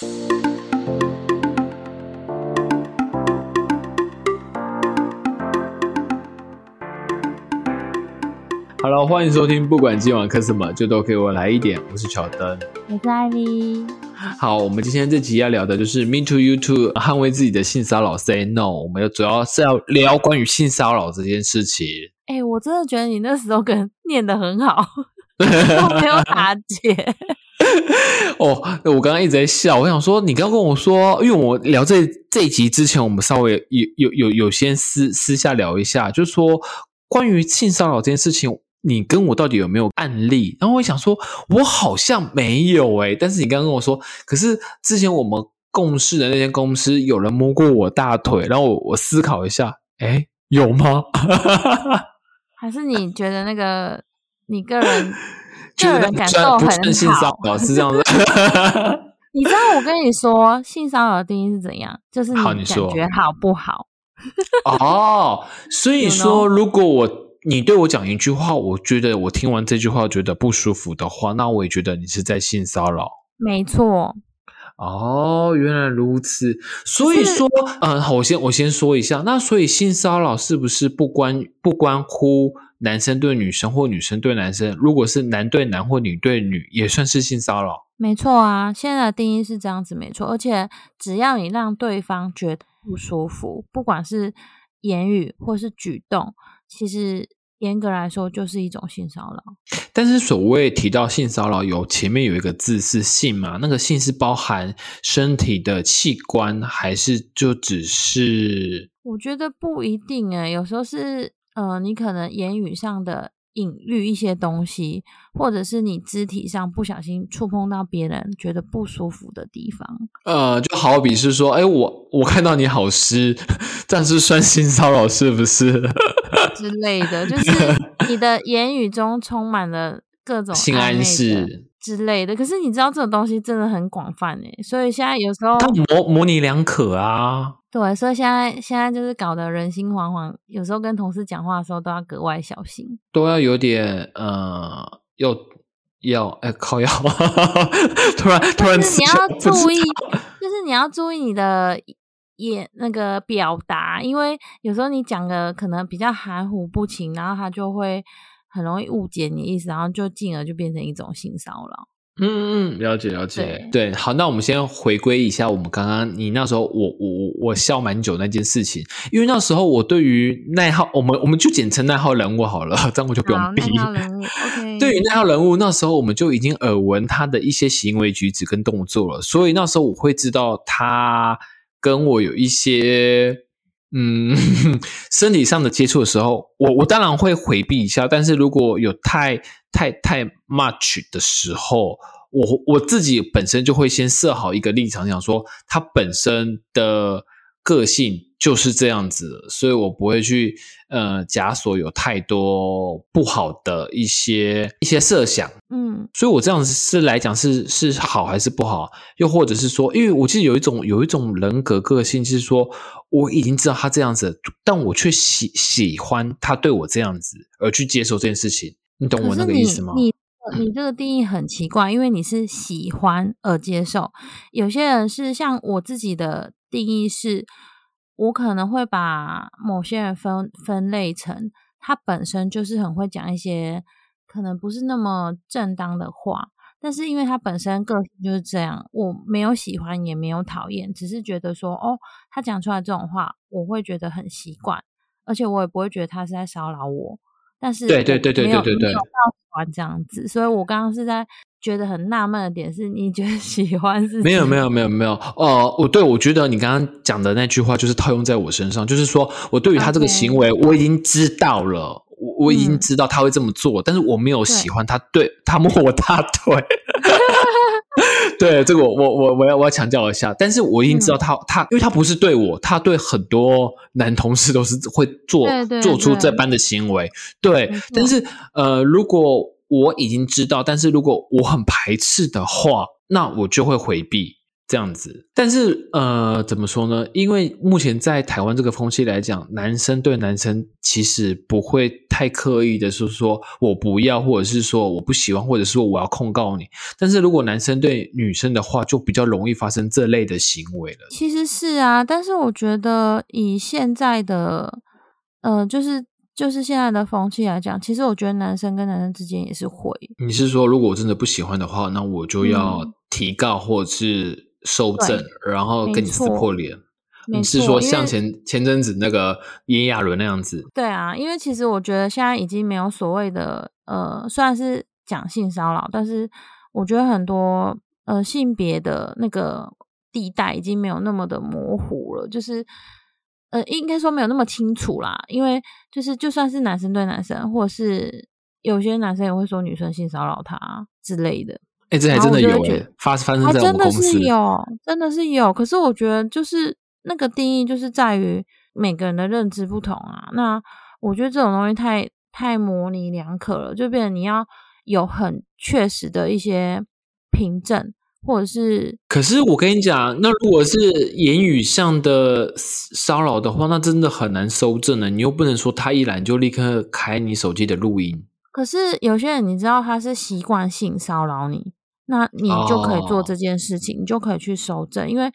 Hello，欢迎收听，不管今晚看什么，就都给我来一点。我是乔登，我是艾莉。好，我们今天这集要聊的就是 Me Too You Too，捍卫自己的性骚扰，Say No。我们主要是要聊关于性骚扰这件事情。哎，我真的觉得你那时候跟念的很好，都没有打结。哦，我刚刚一直在笑，我想说，你刚跟我说，因为我聊这这一集之前，我们稍微有有有有先私私下聊一下，就是说关于性骚扰这件事情。你跟我到底有没有案例？然后我想说，我好像没有诶但是你刚刚跟我说，可是之前我们共事的那间公司有人摸过我大腿，然后我我思考一下，哎，有吗？还是你觉得那个你个人个人感受很好？是这样子。你知道我跟你说性骚扰的定义是怎样？就是你感觉好不好？哦，所以说如果我。你对我讲一句话，我觉得我听完这句话觉得不舒服的话，那我也觉得你是在性骚扰。没错。哦，原来如此。所以说，嗯，好，我先我先说一下，那所以性骚扰是不是不关不关乎男生对女生或女生对男生？如果是男对男或女对女，也算是性骚扰？没错啊，现在的定义是这样子，没错。而且只要你让对方觉得不舒服，不管是言语或是举动。其实严格来说，就是一种性骚扰。但是所谓提到性骚扰，有前面有一个字是“性”嘛？那个“性”是包含身体的器官，还是就只是？我觉得不一定诶，有时候是呃，你可能言语上的。隐喻一些东西，或者是你肢体上不小心触碰到别人觉得不舒服的地方，呃，就好比是说，哎，我我看到你好湿，这样是算性骚扰是不是？之类的，就 是 你的言语中充满了各种性暗示之类的。可是你知道这种东西真的很广泛诶，所以现在有时候模模棱两可啊。对，所以现在现在就是搞得人心惶惶，有时候跟同事讲话的时候都要格外小心，都要有点呃，要要哎靠要，突然突然你要注意，就是你要注意你的眼那个表达，因为有时候你讲的可能比较含糊不清，然后他就会很容易误解你意思，然后就进而就变成一种性骚扰。嗯嗯，了解了解，对，好，那我们先回归一下我们刚刚你那时候我我我笑蛮久那件事情，因为那时候我对于那号我们我们就简称那号人物好了，这样我就不用逼。那号人物，OK。对于那号人物，那时候我们就已经耳闻他的一些行为举止跟动作了，所以那时候我会知道他跟我有一些嗯 身体上的接触的时候，我我当然会回避一下，但是如果有太。太太 much 的时候，我我自己本身就会先设好一个立场，想说他本身的个性就是这样子，所以我不会去呃假所有太多不好的一些一些设想，嗯，所以我这样子是来讲是是好还是不好？又或者是说，因为我记得有一种有一种人格个性，就是说我已经知道他这样子，但我却喜喜欢他对我这样子，而去接受这件事情。你懂我那个意思吗？你你这个定义很奇怪，因为你是喜欢而接受。有些人是像我自己的定义是，我可能会把某些人分分类成他本身就是很会讲一些可能不是那么正当的话，但是因为他本身个性就是这样，我没有喜欢也没有讨厌，只是觉得说哦，他讲出来这种话，我会觉得很习惯，而且我也不会觉得他是在骚扰我。但是对对对对对对对，没有到喜欢这样子，所以我刚刚是在觉得很纳闷的点是，你觉得喜欢是？没有没有没有没有。哦，我对我觉得你刚刚讲的那句话就是套用在我身上，就是说我对于他这个行为我已经知道了，我我已经知道他会这么做，但是我没有喜欢他，对他摸我大腿。对这个我我我我要我要强调一下，但是我已经知道他他，因为他不是对我，他对很多男同事都是会做做出这般的行为。对，但是呃，如果我已经知道，但是如果我很排斥的话，那我就会回避。这样子。但是呃，怎么说呢？因为目前在台湾这个风气来讲，男生对男生其实不会太刻意的是说我不要，或者是说我不喜欢，或者是说我要控告你。但是如果男生对女生的话，就比较容易发生这类的行为了。其实是啊，但是我觉得以现在的呃，就是就是现在的风气来讲，其实我觉得男生跟男生之间也是会。你是说，如果我真的不喜欢的话，那我就要嗯提告或者是收证，然后跟你撕破脸？你是说像前前阵子那个炎亚纶那样子？对啊，因为其实我觉得现在已经没有所谓的呃，虽然是讲性骚扰，但是我觉得很多呃性别的那个地带已经没有那么的模糊了，就是呃应该说没有那么清楚啦。因为就是就算是男生对男生，或者是有些男生也会说女生性骚扰他之类的，哎，这还真的有发发生在我还真的是。有，真的是有。可是我觉得就是那个定义，就是在于每个人的认知不同啊。那我觉得这种东西太太模棱两可了，就变成你要有很确实的一些凭证，或者是可是我跟你讲，那如果是言语上的骚扰的话，那真的很难收证的。你又不能说他一来就立刻开你手机的录音。可是有些人你知道他是习惯性骚扰你，那你就可以做哦这件事情，你就可以去收证，因为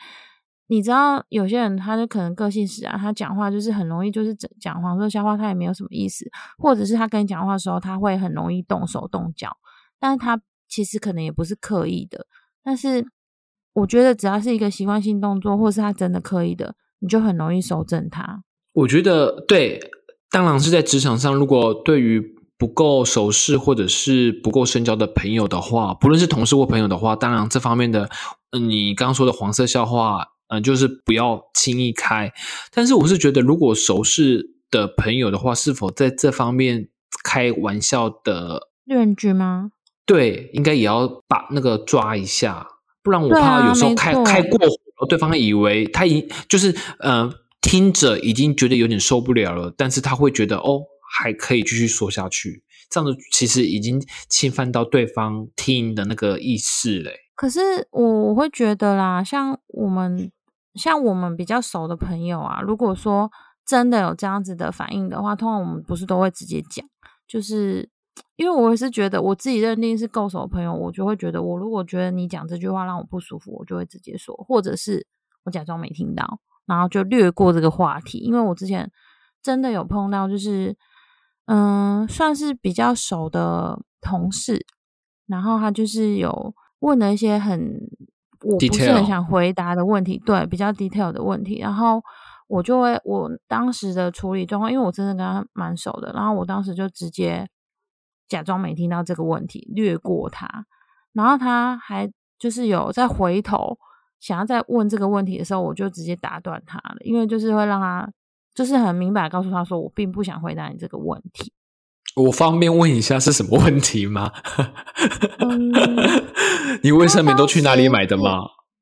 你知道有些人他就可能个性使然，他讲话就是很容易就是讲讲黄色笑话，他也没有什么意思，或者是他跟你讲话的时候他会很容易动手动脚，但是他其实可能也不是刻意的，但是我觉得只要是一个习惯性动作，或是他真的刻意的，你就很容易收正他。我觉得对，当然是在职场上，如果对于不够熟识或者是不够深交的朋友的话，不论是同事或朋友的话，当然这方面的，嗯，你刚刚说的黄色笑话，嗯、就是不要轻易开。但是我是觉得，如果熟识的朋友的话，是否在这方面开玩笑的，论据吗？对，应该也要把那个抓一下，不然我怕有时候开开过火，对方以为他已就是呃听着已经觉得有点受不了了，但是他会觉得哦还可以继续说下去，这样子其实已经侵犯到对方听的那个意识嘞。可是我我会觉得啦，像我们像我们比较熟的朋友啊，如果说真的有这样子的反应的话，通常我们不是都会直接讲，就是因为我也是觉得我自己认定是够熟的朋友，我就会觉得我如果觉得你讲这句话让我不舒服，我就会直接说，或者是我假装没听到，然后就略过这个话题，因为我之前真的有碰到，就是嗯，算是比较熟的同事，然后他就是有问了一些很我不是很想回答的问题，对，比较 detail 的问题，然后我就会我当时的处理状况，因为我真的跟他蛮熟的，然后我当时就直接假装没听到这个问题，略过他，然后他还就是有再回头想要再问这个问题的时候，我就直接打断他了，因为就是会让他就是很明白告诉他说，我并不想回答你这个问题。我方便问一下是什么问题吗？嗯 你卫生棉都去哪里买的吗？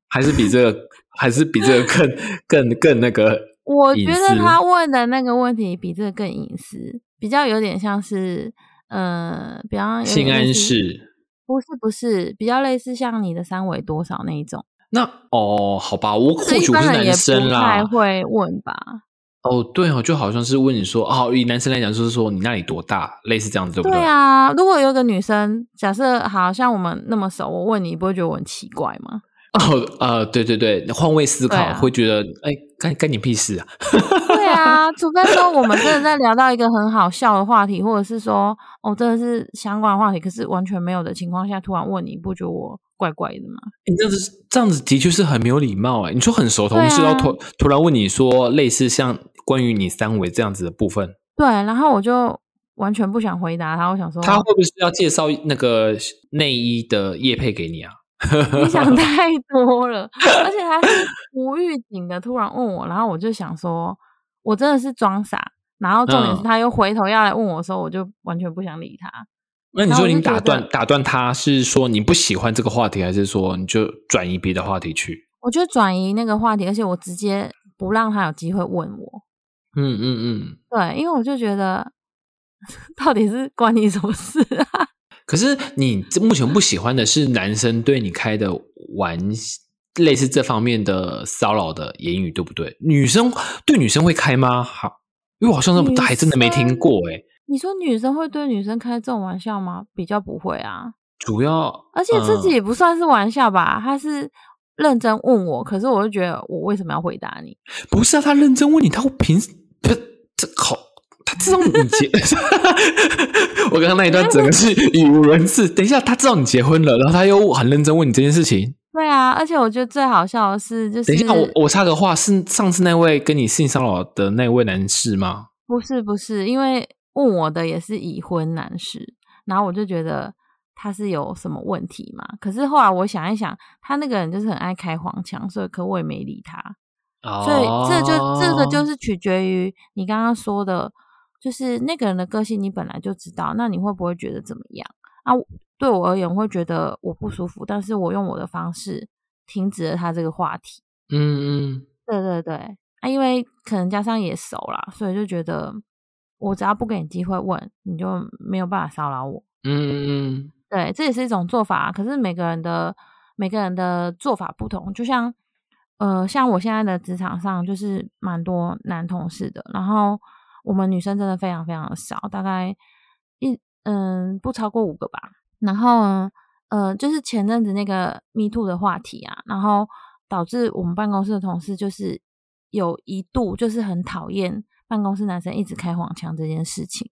还是比这个，还是比这个更 更更那个？我觉得他问的那个问题比这个更隐私，比较有点像是，呃，比方有点性暗，示。不是不是，比较类似像你的三围多少那一种，那哦，好吧，我或许我是男生太啦。会问吧。哦，对哦，就好像是问你说，哦，以男生来讲，就是说你那里多大，类似这样子，对不对对啊，如果有一个女生，假设好像我们那么熟，我问你，你不会觉得我很奇怪吗？哦，呃，对对对，换位思考、会觉得，哎，干干你屁事啊！对啊，除非说我们真的在聊到一个很好笑的话题，或者是说哦，真的是相关话题，可是完全没有的情况下，突然问你，不觉得我怪怪的吗？你这样子这样子的确是很没有礼貌哎。你说很熟同事，对啊然后突突然问你说类似像关于你三围这样子的部分，对，然后我就完全不想回答他，我想说他会不会是要介绍那个内衣的叶配给你啊？你想太多了，而且他是无预警的突然问我，然后我就想说，我真的是装傻，然后重点是嗯他又回头要来问我的时候，我就完全不想理他。那你说你打断打断他是说你不喜欢这个话题，还是说你就转移别的话题去？我就转移那个话题，而且我直接不让他有机会问我。嗯嗯嗯。对，因为我就觉得 到底是关你什么事啊？可是你目前不喜欢的是男生对你开的玩类似这方面的骚扰的言语，对不对？女生对女生会开吗？好，因为我好像女还真的没听过哎、你说女生会对女生开这种玩笑吗？比较不会啊，主要而且自己嗯也不算是玩笑吧，他是认真问我，可是我就觉得我为什么要回答你？不是啊，他认真问你，他会凭不是这好，他知道你结，我刚刚那一段整个是语无伦次。等一下，他知道你结婚了，然后他又很认真问你这件事情。对啊，而且我觉得最好笑的是，就是等一下，我我插个话，是上次那位跟你性骚扰的那位男士吗？不是不是，因为问我的也是已婚男士，然后我就觉得他是有什么问题嘛。可是后来我想一想，他那个人就是很爱开黄腔，所以可我也没理他。哦所以这就这个就是取决于你刚刚说的，就是那个人的个性，你本来就知道，那你会不会觉得怎么样啊？对我而言，我会觉得我不舒服，但是我用我的方式停止了他这个话题。嗯嗯，对对对，啊，因为可能加上也熟啦，所以就觉得我只要不给你机会问，你就没有办法骚扰我。嗯嗯对，这也是一种做法，可是每个人的每个人的做法不同，就像呃，像我现在的职场上就是蛮多男同事的，然后我们女生真的非常非常的少，大概一嗯不超过五个吧。然后呢，呃，就是前阵子那个 Me Too 的话题啊，然后导致我们办公室的同事就是有一度就是很讨厌办公室男生一直开黄腔这件事情。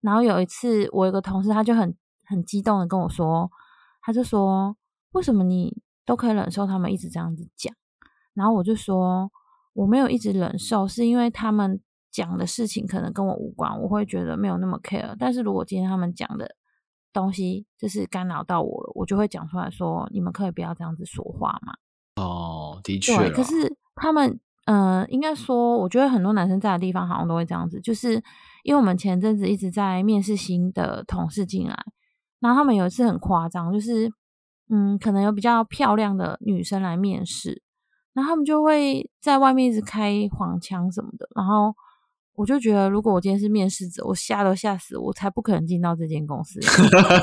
然后有一次，我有个同事他就很很激动的跟我说，他就说为什么你都可以忍受他们一直这样子讲？然后我就说我没有一直忍受，是因为他们讲的事情可能跟我无关，我会觉得没有那么 care。但是如果今天他们讲的东西就是干扰到我了，我就会讲出来说，你们可以不要这样子说话嘛。哦，的确对，可是他们，呃，应该说，我觉得很多男生在的地方好像都会这样子，就是因为我们前阵子一直在面试新的同事进来，然后他们有一次很夸张，就是嗯，可能有比较漂亮的女生来面试，然后他们就会在外面一直开黄腔什么的，然后我就觉得，如果我今天是面试者，我吓都吓死，我才不可能进到这间公司。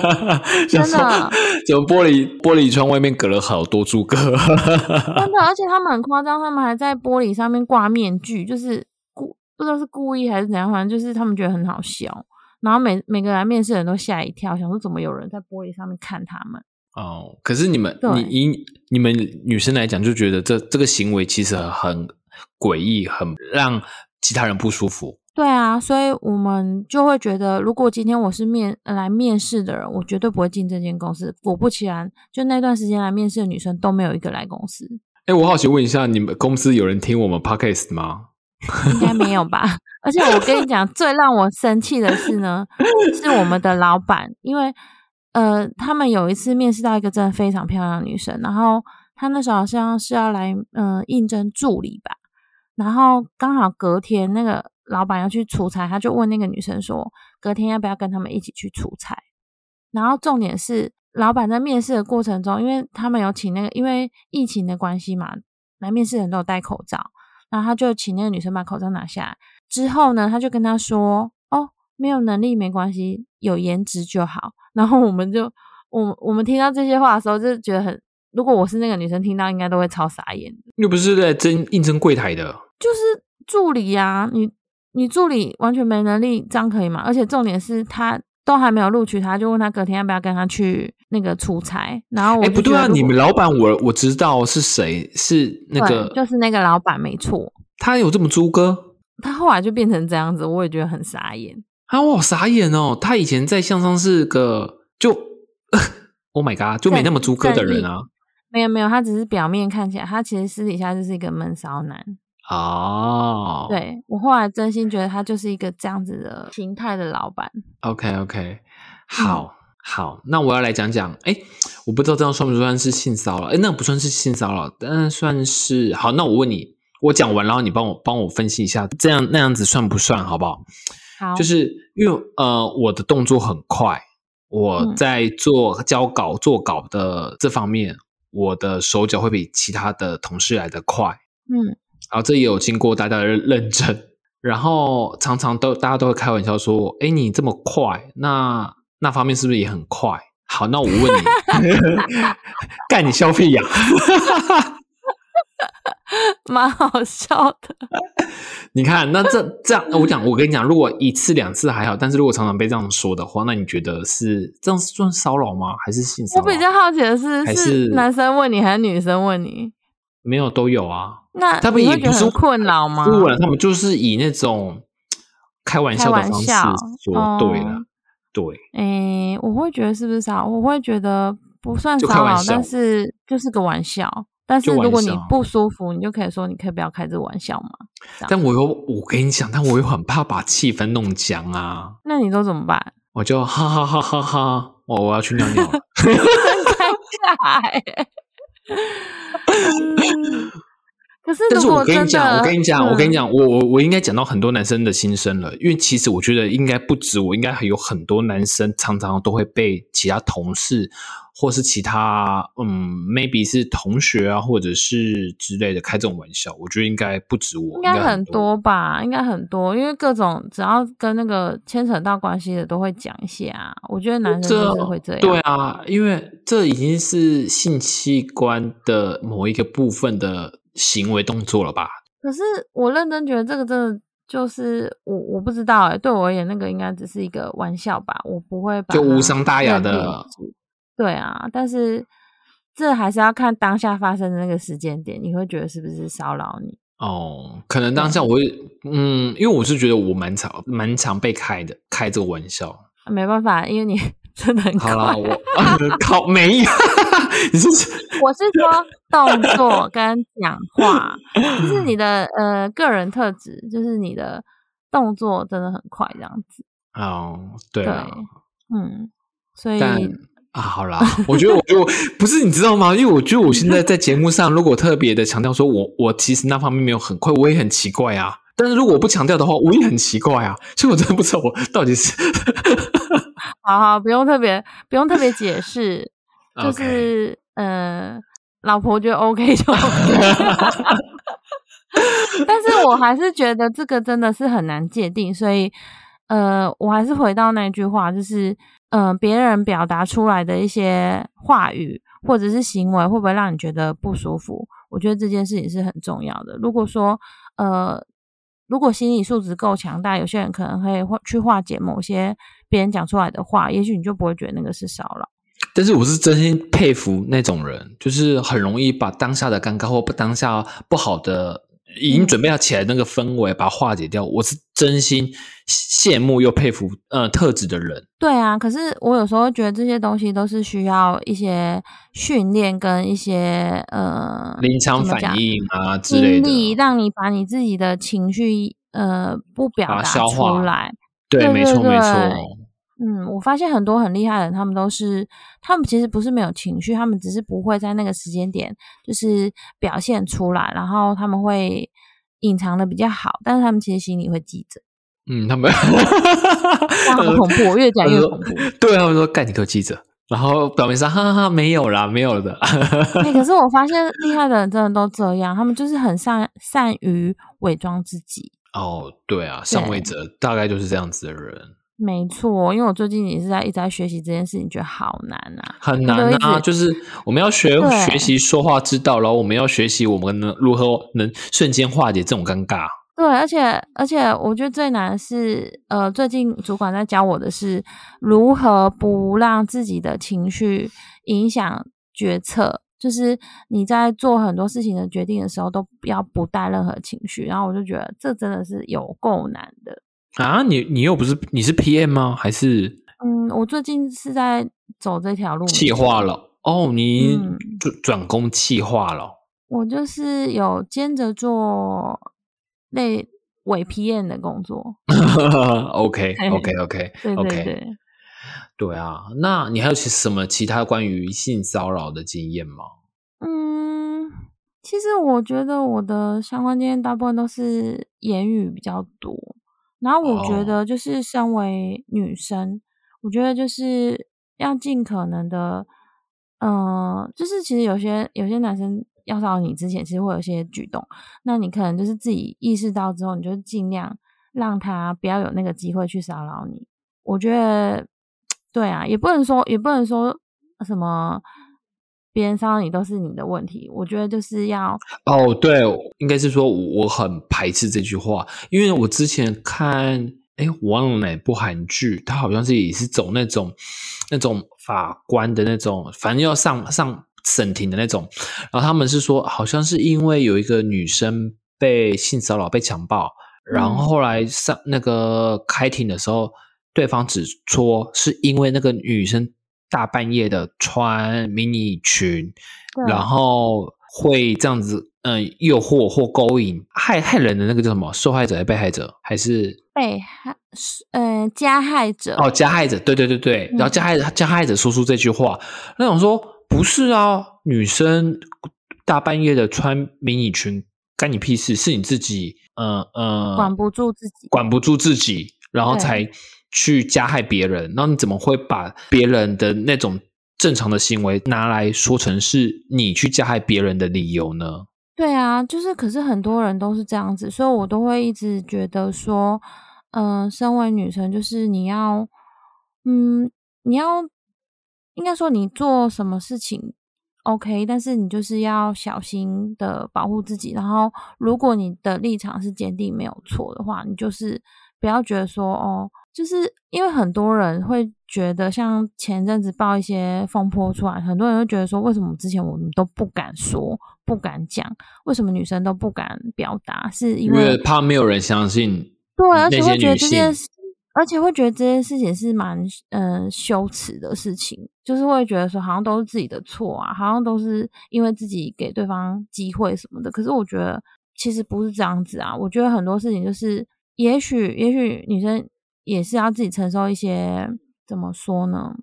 真真的，怎么玻璃玻璃窗外面隔了好多诸葛？真的，而且他们很夸张，他们还在玻璃上面挂面具，就是故不知道是故意还是怎样，反正就是他们觉得很好笑。然后每每个来面试的人都吓一跳，想说怎么有人在玻璃上面看他们？哦，可是你们，对你以你们女生来讲，就觉得这这个行为其实很诡异，很让其他人不舒服。对啊，所以我们就会觉得，如果今天我是面呃来面试的人，我绝对不会进这间公司。果不其然，就那段时间来面试的女生都没有一个来公司，哎，我好奇问一下，你们公司有人听我们 podcast 吗？应该没有吧？而且我跟你讲，最让我生气的是呢，是我们的老板，因为呃，他们有一次面试到一个真的非常漂亮的女生，然后她那时候好像是要来呃应征助理吧，然后刚好隔天那个老板要去出差，他就问那个女生说，隔天要不要跟他们一起去出差？然后重点是，老板在面试的过程中，因为他们有请那个因为疫情的关系嘛，来面试的人都有戴口罩。然后他就请那个女生把口罩拿下来，之后呢，他就跟她说：“哦，没有能力没关系，有颜值就好。”然后我们就，我我们听到这些话的时候，就觉得很，如果我是那个女生，听到应该都会超傻眼。又不是在争应征柜台的，就是助理呀、你你助理完全没能力，这样可以吗？而且重点是他都还没有录取他，就问他隔天要不要跟他去那个出差，然后我哎，就不对啊，你们老板我我知道是谁，是那个就是那个老板没错，他有这么猪哥他后来就变成这样子，我也觉得很傻眼。啊，我好傻眼哦！他以前在向上是个就，Oh my god，就没那么猪哥的人啊。没有没有，他只是表面看起来，他其实私底下就是一个闷骚男。哦，对我后来真心觉得他就是一个这样子的形态的老板。，OK OK，好、好，那我要来讲讲，哎，我不知道这样算不算是性骚扰？哎，那不算是性骚扰，但算是好。那我问你，我讲完，然后你帮我帮我分析一下，这样那样子算不算，好不好？好，就是因为呃，我的动作很快，我嗯在做交稿、做稿的这方面，我的手脚会比其他的同事来得快。嗯然后这也有经过大家的认证，然后常常都大家都会开玩笑说：“哎，你这么快，那那方面是不是也很快？”好，那我问你，干你消费呀？蛮好笑的。你看，那这这样，我讲，我跟你讲，如果一次两次还好，但是如果常常被这样说的话，那你觉得是这样算骚扰吗？还是性骚扰？我比较好奇的是，是是男生问你还是女生问你？没有都有啊。那他们也不是困扰吗？不然他们就是以那种开玩笑的方式说，哦对了，对，诶、我会觉得是不是骚扰？我会觉得不算就开骚扰，但是就是个玩笑。但是如果你不舒服，你就可以说，你可以不要开这个玩笑嘛。但我又我跟你讲，但我又很怕把气氛弄僵啊，那你都怎么办？我就哈哈哈哈哈，我我要去尿尿尴尬欸。嗯 可是但是我跟你讲，我跟你讲，我跟你嗯，讲，我我我应该讲到很多男生的心声了，因为其实我觉得应该不止我，应该还有很多男生常常都会被其他同事或是其他嗯，maybe 是同学啊，或者是之类的开这种玩笑。我觉得应该不止我，应该很多。吧，应该很多，因为各种只要跟那个牵扯到关系的都会讲一下啊。我觉得男生这就是会这样，对啊，因为这已经是性器官的某一个部分的行为动作了吧？可是我认真觉得这个真的就是我我不知道哎、对我而言那个应该只是一个玩笑吧，我不会把就无伤大雅的是。对啊，但是这还是要看当下发生的那个时间点，你会觉得是不是骚扰你？哦，可能当下我会，嗯，因为我是觉得我蛮常蛮常被开的，开这个玩笑。没办法，因为你 真的很好啦，快。我 靠，没有，你是我是说动作跟讲话，就是你的呃个人特质，就是你的动作真的很快这样子。哦，对对啊，，嗯，所以但啊，好啦，我觉得，我觉得不是你知道吗？因为我觉得我现在在节目上，如果特别的强调说我我其实那方面没有很快，我也很奇怪啊。但是如果我不强调的话，我也很奇怪啊。所以我真的不知道我到底是 好好不用特别不用特别解释，就是呃，老婆觉得 OK 就 OK。但是我还是觉得这个真的是很难界定，所以呃，我还是回到那句话，就是呃，别人表达出来的一些话语或者是行为，会不会让你觉得不舒服？我觉得这件事情是很重要的。如果说呃，如果心理素质够强大，有些人可能会化去化解某些别人讲出来的话，也许你就不会觉得那个是骚扰。但是我是真心佩服那种人，就是很容易把当下的尴尬或不当下不好的已经准备要起来那个氛围，把它化解掉。我是真心羡慕又佩服呃特质的人。对啊，可是我有时候觉得这些东西都是需要一些训练跟一些呃临场反应啊之类的，让你把你自己的情绪呃不表达出来。对没错没错。对嗯，我发现很多很厉害的人，他们都是他们其实不是没有情绪，他们只是不会在那个时间点就是表现出来，然后他们会隐藏的比较好，但是他们其实心里会记着。嗯，他们哇，好恐怖！我越讲 越恐怖。对啊，他们说干你给我记着，然后表面上哈哈哈没有啦，没有的。哎、可是 我发现厉害的人真的都这样，他们就是很善善于伪装自己。哦，对啊，上位者大概就是这样子的人，没错，因为我最近也是在一直在学习这件事情，觉得好难啊。很难啊。就是我们要学学习说话之道，然后我们要学习我们能如何能瞬间化解这种尴尬。对，而且而且，我觉得最难的是，呃，最近主管在教我的是如何不让自己的情绪影响决策，就是你在做很多事情的决定的时候，都不要不带任何情绪。然后我就觉得这真的是有够难的。啊，你你又不是你是 PM 吗？还是嗯，我最近是在走这条路，气化了？哦，你嗯转转工气化了。我就是有兼着做类伪 PM 的工作。OK 嘿 OK OK 对对 OK，对。对啊，那你还有其什么其他关于性骚扰的经验吗？嗯，其实我觉得我的相关经验大部分都是言语比较多，然后我觉哦得就是身为女生，我觉得就是要尽可能的，呃，就是其实有些有些男生要骚扰你之前，其实会有一些举动，那你可能就是自己意识到之后，你就尽量让他不要有那个机会去骚扰你。我觉得，对啊，也不能说，也不能说什么别人骚扰你都是你的问题。我觉得就是要哦，对，应该是说我我很排斥这句话，因为我之前看，哎，我忘了哪部韩剧，它好像是也是走那种那种法官的那种，反正要上上审庭的那种。然后他们是说，好像是因为有一个女生被性骚扰、被强暴，然后后来上那个开庭的时候。对方只说是因为那个女生大半夜的穿迷你裙，然后会这样子，嗯，诱惑或勾引害害人的那个叫什么？受害者还是被害者？还是被害？呃，加害者。哦，加害者，对对对对。然后加害加害者说出这句话，那种说不是啊，女生大半夜的穿迷你裙，干你屁事？是你自己，嗯嗯，管不住自己，管不住自己，然后才。去加害别人，那你怎么会把别人的那种正常的行为拿来说成是你去加害别人的理由呢？对啊，就是可是很多人都是这样子，所以我都会一直觉得说，嗯，身为女生，就是你要，嗯，你要应该说你做什么事情 OK，但是你就是要小心的保护自己。然后，如果你的立场是坚定没有错的话，你就是不要觉得说哦。就是因为很多人会觉得，像前阵子爆一些风波出来，很多人会觉得说，为什么之前我们都不敢说、不敢讲？为什么女生都不敢表达？是因为怕没有人相信。对，而且会觉得这件事，而且会觉得这件事情是蛮嗯羞耻的事情，就是会觉得说，好像都是自己的错啊，好像都是因为自己给对方机会什么的。可是我觉得其实不是这样子啊，我觉得很多事情就是，也许也许女生。也是要自己承受一些，怎么说呢？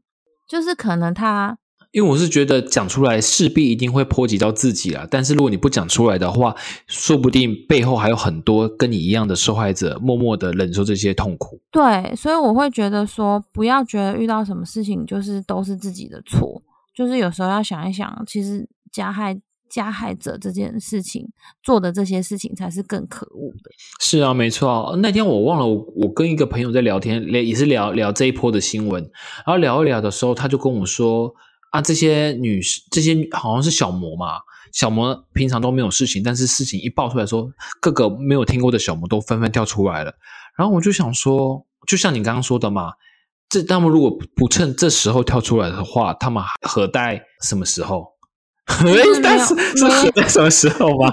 就是可能他，因为我是觉得讲出来势必一定会波及到自己啦。但是如果你不讲出来的话，说不定背后还有很多跟你一样的受害者，默默的忍受这些痛苦。对，所以我会觉得说，不要觉得遇到什么事情就是都是自己的错，就是有时候要想一想，其实加害。加害者这件事情做的这些事情才是更可恶的。是啊，没错。那天我忘了，我我跟一个朋友在聊天，聊也是聊聊这一波的新闻。然后聊一聊的时候，他就跟我说：“啊，这些女这些好像是小魔嘛，小魔平常都没有事情，但是事情一爆出来说，各个没有听过的小魔都纷纷跳出来了。然后我就想说，就像你刚刚说的嘛，这他们如果不趁这时候跳出来的话，他们何待什么时候？”但是是在什么时候吗？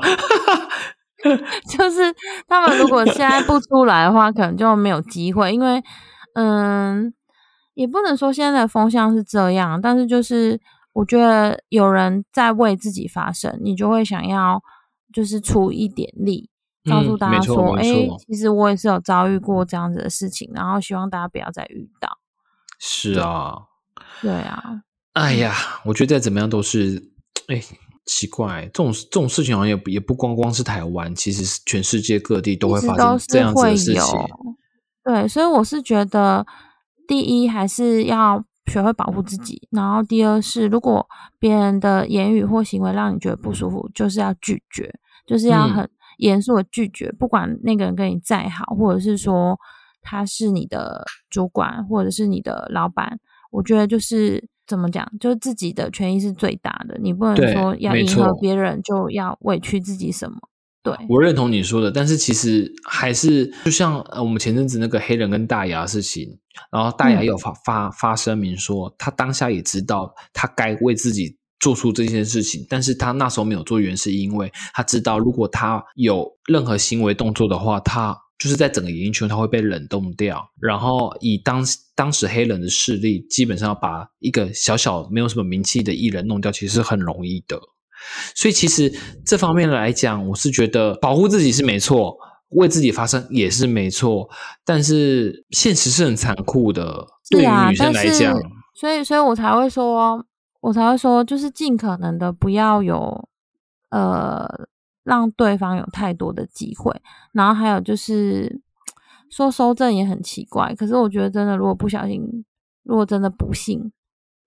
就是他们如果现在不出来的话，可能就没有机会。因为，嗯，也不能说现在的风向是这样，但是就是我觉得有人在为自己发声，你就会想要就是出一点力，告诉大家说：“哎，其实我也是有遭遇过这样子的事情，然后希望大家不要再遇到。”是啊，对啊。哎呀，我觉得再怎么样都是。哎，奇怪，这种这种事情好像也也不光光是台湾，其实全世界各地都会发生这样子的事情。对，所以我是觉得，第一还是要学会保护自己，然后第二是，如果别人的言语或行为让你觉得不舒服，就是要拒绝，就是要很严肃的拒绝，不管那个人跟你再好，或者是说他是你的主管或者是你的老板，我觉得就是。怎么讲？就是自己的权益是最大的，你不能说要迎合别人就要委屈自己什么。对我认同你说的，但是其实还是就像我们前阵子那个黑人跟大牙的事情，然后大牙有发发发声明说，他当下也知道他该为自己做出这件事情，但是他那时候没有做，原因是因为他知道如果他有任何行为动作的话，他。就是在整个演艺圈，他会被冷冻掉。然后以当当时黑人的势力，基本上要把一个小小没有什么名气的艺人弄掉，其实是很容易的。所以其实这方面来讲，我是觉得保护自己是没错，为自己发声也是没错。但是现实是很残酷的，对于女生来讲。所以，所以我才会说，我才会说，就是尽可能的不要有呃。让对方有太多的机会，然后还有就是说收证也很奇怪。可是我觉得真的，如果不小心，如果真的不幸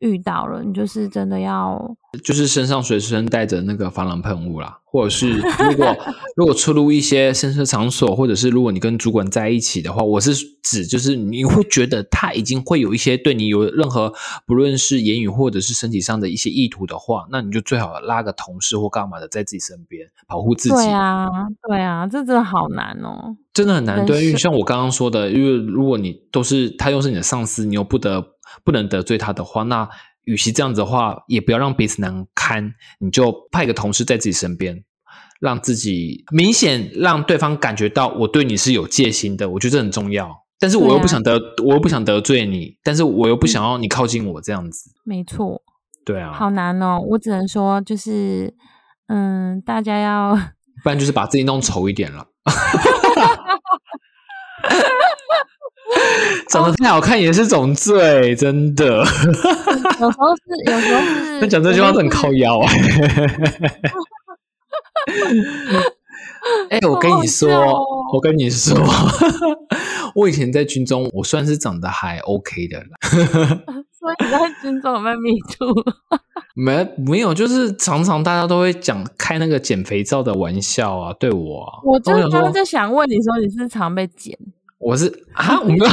遇到了，你就是真的要就是身上随身带着那个防狼喷雾啦，或者是如果 如果出入一些深色场所，或者是如果你跟主管在一起的话，我是指就是你会觉得他已经会有一些对你有任何不论是言语或者是身体上的一些意图的话，那你就最好拉个同事或干嘛的在自己身边保护自己。对啊，对啊，这真的好难哦。真的很难，对，因为像我刚刚说的，因为如果你都是他又是你的上司，你又不得不能得罪他的话，那与其这样子的话，也不要让彼此难堪，你就派个同事在自己身边，让自己明显让对方感觉到我对你是有戒心的，我觉得这很重要。但是我又不想得，我又不想得罪你，但是我又不想要你靠近我这样子，没错，对啊，好难哦。我只能说，就是嗯，大家要 不然就是把自己弄丑一点了。长得太好看也是种罪，真的。有时候是，有时候是。那讲这句话很靠腰啊！哎、我跟你说，我跟你说，我以前在军中，我算是长得还 OK 的了。所以你在军中有被迷住？没没有，就是常常大家都会讲开那个减肥照的玩笑啊，对我啊，我就刚刚就想问你说，你是常被剪？我是啊，我没有。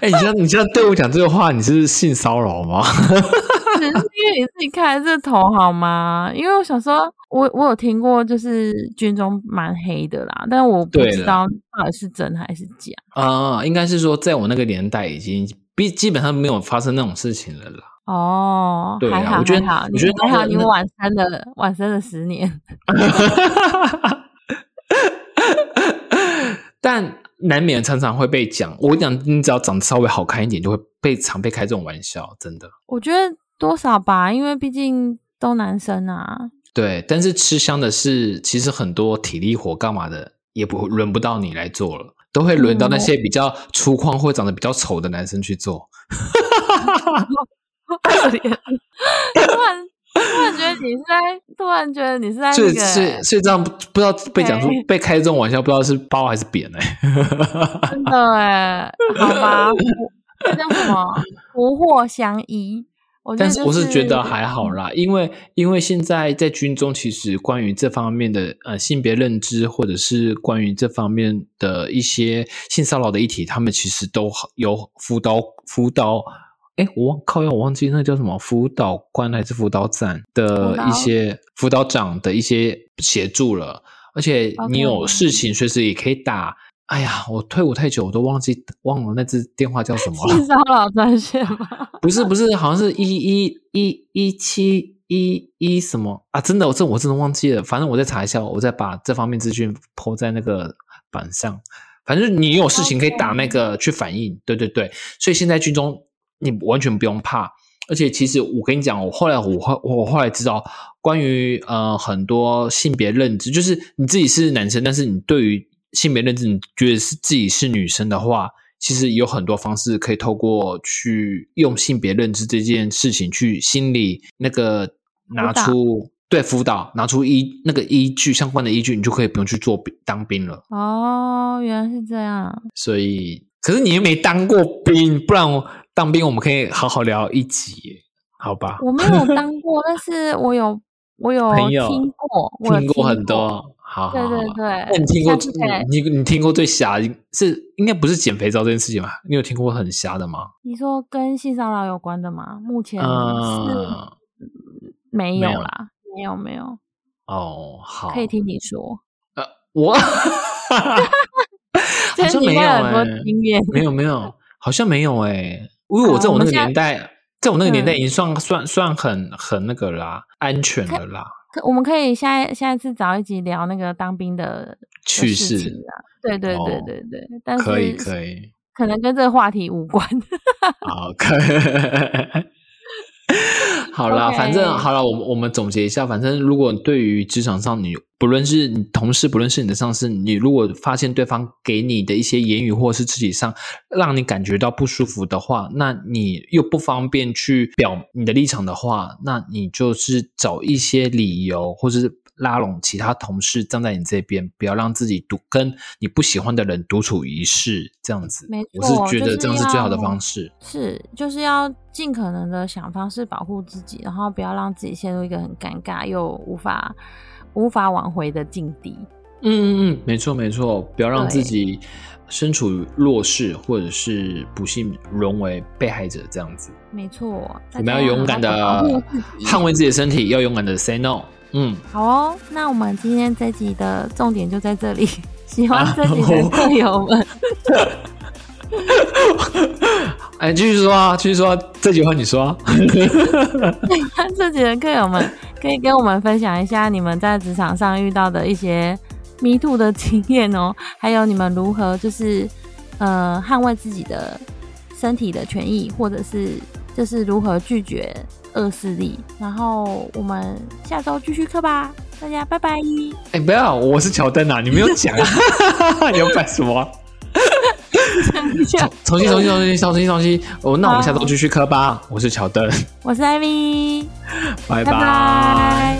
哎、你这样你这样对我讲这个话，你是性骚扰吗？只是因为你自己开的这头好吗？因为我想说，我我有听过，就是军中蛮黑的啦，但我不知道到底是真还是假。啊、应该是说，在我那个年代，已经基基本上没有发生那种事情了啦。哦，对啊还好，我觉得我觉得还好，你晚生了，晚生了十年。但难免常常会被讲。我跟你讲，你只要长得稍微好看一点，就会被常被开这种玩笑，真的。我觉得多少吧，因为毕竟都男生啊。对，但是吃香的是，其实很多体力活干嘛的，也不轮不到你来做了，都会轮到那些比较粗犷或长得比较丑的男生去做。可怜，突然突然觉得你是在，突然觉得你是在所以，那个所以，所以这样不不知道被讲出对被开这种玩笑，不知道是包还是扁哎、真的哎，好吧，叫什么？福祸相依。但是我是觉得还好啦，因为因为现在在军中，其实关于这方面的呃性别认知，或者是关于这方面的一些性骚扰的议题，他们其实都有辅导辅导。哎，我忘靠要我忘记那叫什么辅导官还是辅导长的一些辅导长的一些协助了，而且你有事情随时也可以打。哎呀，我退伍太久，我都忘记忘了那只电话叫什么了。性骚扰专线吗？不是不是，好像是一一一一七一一什么啊？真的，我这我真的忘记了。反正我再查一下，我再把这方面资讯抛在那个板上。反正你有事情可以打那个去反映。对对对，所以现在军中你完全不用怕。而且其实我跟你讲，我后来我后我后来知道，关于呃很多性别认知，就是你自己是男生，但是你对于性别认知，你觉得是自己是女生的话，其实有很多方式可以透过去用性别认知这件事情去心理那个拿导出对辅导拿出依那个依据相关的依据，你就可以不用去做兵当兵了。哦，原来是这样。所以，可是你又没当过兵，不然我当兵我们可以好好聊一集，好吧？我没有当过，但是我有我有听过，我有听过很多，好好对好对对，那你听过你你你听过最瞎是应该不是减肥皂这件事情吧？你有听过很瞎的吗？你说跟性骚扰有关的吗？目前是嗯，没有啦，没有。没有，哦，好，可以听你说。呃，我？好像没有哎、没有没有，好像没有哎、因为我在我那个年代，在我那个年代嗯已经算算算很很那个啦，安全的啦，可我们可以下一下一次找一集聊那个当兵的趣事啊。对对对哦对对，但是可以可以，可能跟这个话题无关。好，可以。好啦反正好了，我们我们总结一下，反正如果对于职场上你不论是你同事，不论是你的上司，你如果发现对方给你的一些言语或是肢体上让你感觉到不舒服的话，那你又不方便去表你的立场的话，那你就是找一些理由，或者是拉拢其他同事站在你这边，不要让自己独跟你不喜欢的人独处一室，这样子。没我是错我是觉得这样是最好的方式。是，就是要尽可能的想方式保护自己，然后不要让自己陷入一个很尴尬又无法无法挽回的境地。嗯嗯嗯，没错没错，不要让自己身处于弱势，或者是不幸沦为被害者这样子。没错，我们要勇敢的捍卫自己的身体，要勇敢的 say no。嗯，好哦，那我们今天这集的重点就在这里。喜欢啊这集的客友们，哎，继续说啊，继续说啊，这句话你说啊。喜 欢这集的客友们，可以跟我们分享一下你们在职场上遇到的一些迷途的经验哦，还有你们如何就是呃捍卫自己的身体的权益，或者是就是如何拒绝恶势力。然后我们下周继续课吧，大家拜拜。哎，不要，我是乔登啊，你没有讲啊，你要干什么？重新，重新，重新，重新，重新。哦，那我们下周继续磕吧。我是乔登，我是艾米，拜拜拜